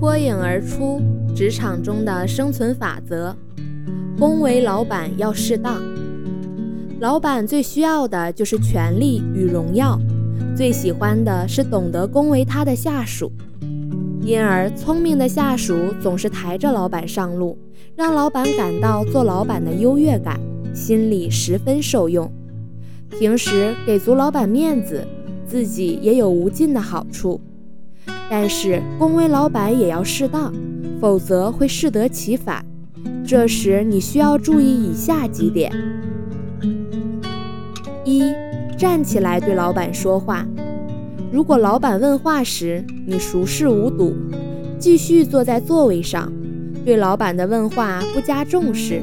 脱颖而出，职场中的生存法则：恭维老板要适当。老板最需要的就是权力与荣耀，最喜欢的是懂得恭维他的下属。因而，聪明的下属总是抬着老板上路，让老板感到做老板的优越感，心里十分受用。平时给足老板面子，自己也有无尽的好处。但是恭维老板也要适当，否则会适得其反。这时你需要注意以下几点：一、站起来对老板说话。如果老板问话时你熟视无睹，继续坐在座位上，对老板的问话不加重视，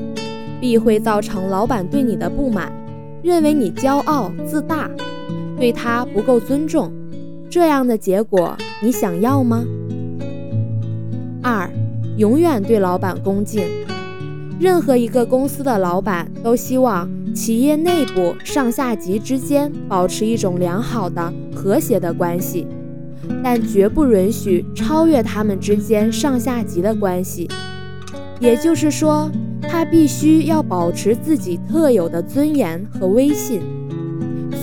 必会造成老板对你的不满，认为你骄傲自大，对他不够尊重。这样的结果你想要吗？二，永远对老板恭敬。任何一个公司的老板都希望企业内部上下级之间保持一种良好的、和谐的关系，但绝不允许超越他们之间上下级的关系。也就是说，他必须要保持自己特有的尊严和威信。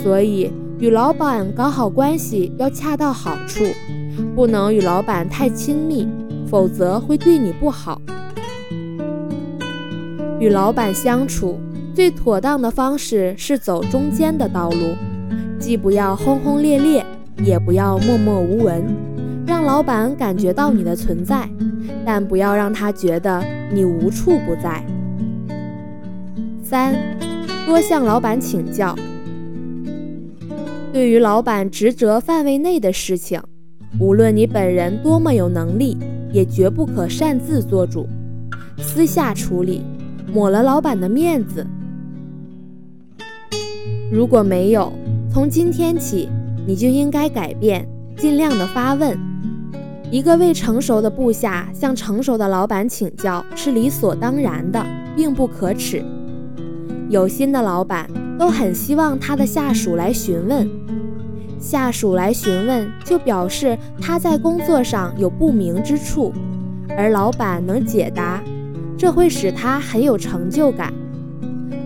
所以。与老板搞好关系要恰到好处，不能与老板太亲密，否则会对你不好。与老板相处最妥当的方式是走中间的道路，既不要轰轰烈烈，也不要默默无闻，让老板感觉到你的存在，但不要让他觉得你无处不在。三，多向老板请教。对于老板职责范围内的事情，无论你本人多么有能力，也绝不可擅自做主，私下处理，抹了老板的面子。如果没有，从今天起，你就应该改变，尽量的发问。一个未成熟的部下向成熟的老板请教是理所当然的，并不可耻。有心的老板都很希望他的下属来询问。下属来询问，就表示他在工作上有不明之处，而老板能解答，这会使他很有成就感，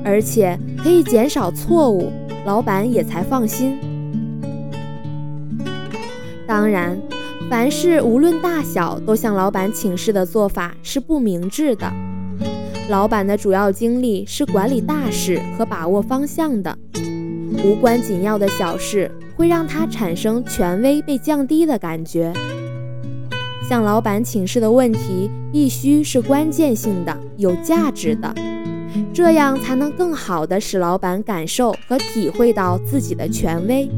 而且可以减少错误，老板也才放心。当然，凡事无论大小都向老板请示的做法是不明智的。老板的主要精力是管理大事和把握方向的，无关紧要的小事。会让他产生权威被降低的感觉。向老板请示的问题必须是关键性的、有价值的，这样才能更好的使老板感受和体会到自己的权威。